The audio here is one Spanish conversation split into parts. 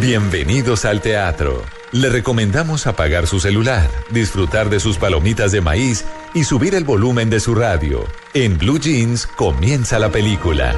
Bienvenidos al teatro. Le recomendamos apagar su celular, disfrutar de sus palomitas de maíz y subir el volumen de su radio. En Blue Jeans comienza la película.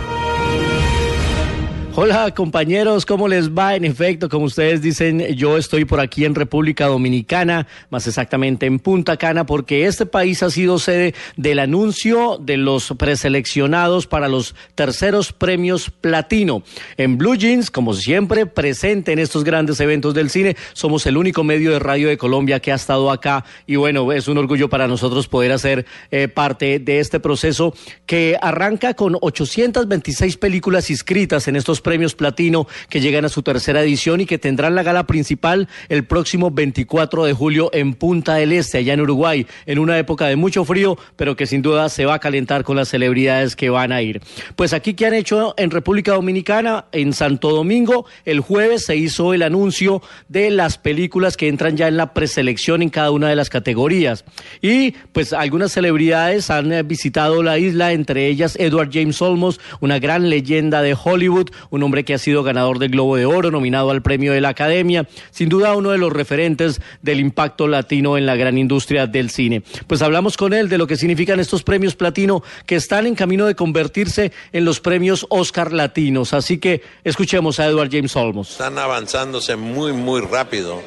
Hola compañeros, ¿cómo les va? En efecto, como ustedes dicen, yo estoy por aquí en República Dominicana, más exactamente en Punta Cana, porque este país ha sido sede del anuncio de los preseleccionados para los terceros premios platino. En Blue Jeans, como siempre, presente en estos grandes eventos del cine, somos el único medio de radio de Colombia que ha estado acá y bueno, es un orgullo para nosotros poder hacer eh, parte de este proceso que arranca con 826 películas inscritas en estos premios platino que llegan a su tercera edición y que tendrán la gala principal el próximo 24 de julio en Punta del Este, allá en Uruguay, en una época de mucho frío, pero que sin duda se va a calentar con las celebridades que van a ir. Pues aquí que han hecho en República Dominicana, en Santo Domingo, el jueves se hizo el anuncio de las películas que entran ya en la preselección en cada una de las categorías. Y pues algunas celebridades han eh, visitado la isla, entre ellas Edward James Olmos, una gran leyenda de Hollywood, un hombre que ha sido ganador del Globo de Oro, nominado al premio de la Academia, sin duda uno de los referentes del impacto latino en la gran industria del cine. Pues hablamos con él de lo que significan estos premios platino que están en camino de convertirse en los premios Oscar latinos. Así que escuchemos a Edward James Olmos. Están avanzándose muy, muy rápido,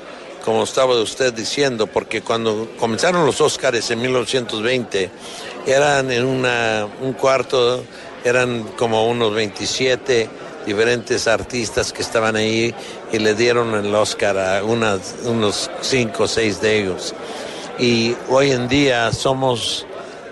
como estaba usted diciendo, porque cuando comenzaron los Oscars en 1920, eran en un cuarto, eran como unos 27 diferentes artistas que estaban ahí y le dieron el Oscar a unos cinco o seis de ellos. Y hoy en día somos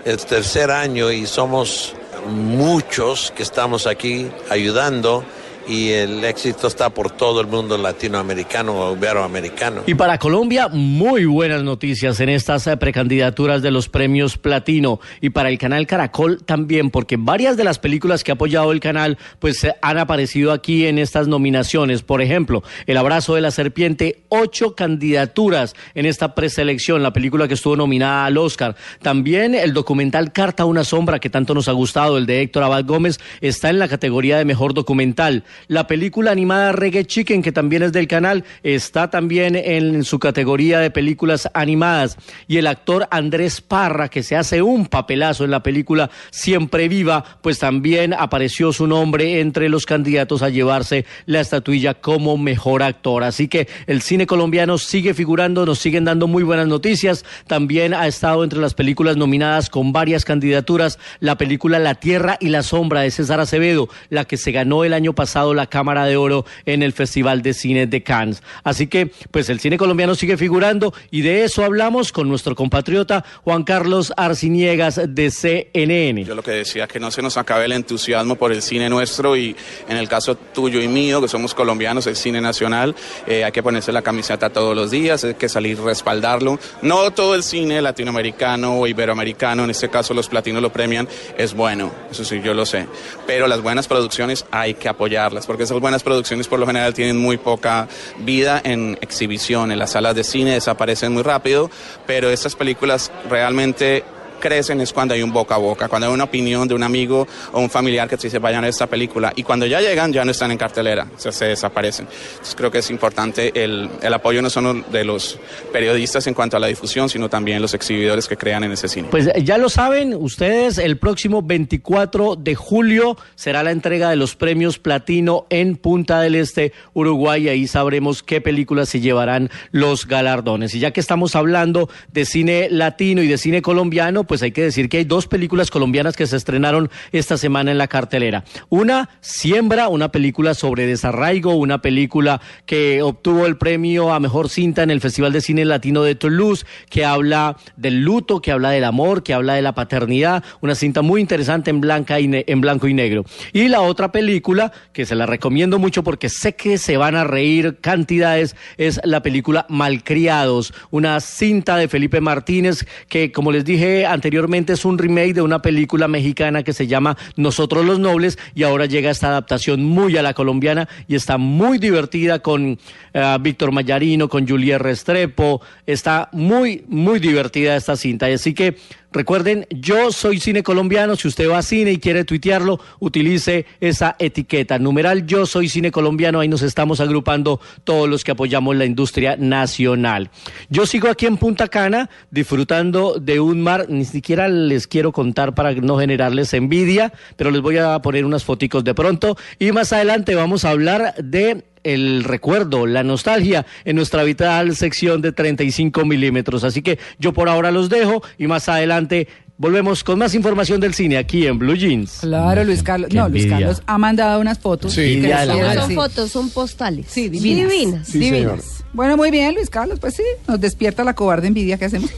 el tercer año y somos muchos que estamos aquí ayudando y el éxito está por todo el mundo latinoamericano iberoamericano. Y para Colombia, muy buenas noticias en estas eh, precandidaturas de los premios Platino. Y para el canal Caracol también, porque varias de las películas que ha apoyado el canal, pues eh, han aparecido aquí en estas nominaciones. Por ejemplo, El abrazo de la serpiente, ocho candidaturas en esta preselección, la película que estuvo nominada al Oscar. También el documental Carta a una sombra, que tanto nos ha gustado, el de Héctor Abad Gómez, está en la categoría de mejor documental. La película animada Reggae Chicken, que también es del canal, está también en su categoría de películas animadas. Y el actor Andrés Parra, que se hace un papelazo en la película Siempre Viva, pues también apareció su nombre entre los candidatos a llevarse la estatuilla como mejor actor. Así que el cine colombiano sigue figurando, nos siguen dando muy buenas noticias. También ha estado entre las películas nominadas con varias candidaturas la película La Tierra y la Sombra de César Acevedo, la que se ganó el año pasado la Cámara de Oro en el Festival de Cine de Cannes. Así que, pues el cine colombiano sigue figurando y de eso hablamos con nuestro compatriota Juan Carlos Arciniegas de CNN. Yo lo que decía que no se nos acabe el entusiasmo por el cine nuestro y en el caso tuyo y mío, que somos colombianos, el cine nacional, eh, hay que ponerse la camiseta todos los días, hay que salir respaldarlo. No todo el cine latinoamericano o iberoamericano, en este caso los platinos lo premian, es bueno, eso sí, yo lo sé. Pero las buenas producciones hay que apoyarlas porque esas buenas producciones por lo general tienen muy poca vida en exhibición, en las salas de cine desaparecen muy rápido, pero estas películas realmente crecen es cuando hay un boca a boca, cuando hay una opinión de un amigo o un familiar que te dice vayan a esta película y cuando ya llegan ya no están en cartelera, o sea, se desaparecen. Entonces creo que es importante el, el apoyo no solo de los periodistas en cuanto a la difusión, sino también los exhibidores que crean en ese cine. Pues ya lo saben ustedes, el próximo 24 de julio será la entrega de los premios Platino en Punta del Este, Uruguay, y ahí sabremos qué películas se llevarán los galardones. Y ya que estamos hablando de cine latino y de cine colombiano, pues hay que decir que hay dos películas colombianas que se estrenaron esta semana en la cartelera. Una, Siembra, una película sobre desarraigo, una película que obtuvo el premio a mejor cinta en el Festival de Cine Latino de Toulouse, que habla del luto, que habla del amor, que habla de la paternidad, una cinta muy interesante en, blanca y en blanco y negro. Y la otra película, que se la recomiendo mucho porque sé que se van a reír cantidades, es la película Malcriados, una cinta de Felipe Martínez que, como les dije anteriormente, es un remake de una película mexicana que se llama Nosotros los Nobles y ahora llega esta adaptación muy a la colombiana y está muy divertida con eh, Víctor Mayarino, con Julia Restrepo, está muy, muy divertida esta cinta. Así que Recuerden, yo soy cine colombiano. Si usted va a cine y quiere tuitearlo, utilice esa etiqueta. Numeral yo soy cine colombiano. Ahí nos estamos agrupando todos los que apoyamos la industria nacional. Yo sigo aquí en Punta Cana disfrutando de un mar. Ni siquiera les quiero contar para no generarles envidia, pero les voy a poner unas foticos de pronto. Y más adelante vamos a hablar de el recuerdo, la nostalgia en nuestra vital sección de 35 milímetros. Así que yo por ahora los dejo y más adelante volvemos con más información del cine aquí en Blue Jeans. Claro, Luis Carlos. No, Luis Carlos ha mandado unas fotos. Sí, no son fotos, son postales. Sí, divinas. Divinas. Bueno, muy bien, Luis Carlos, pues sí, nos despierta la cobarde envidia que hacemos.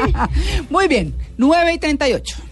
muy bien, 9 y 38.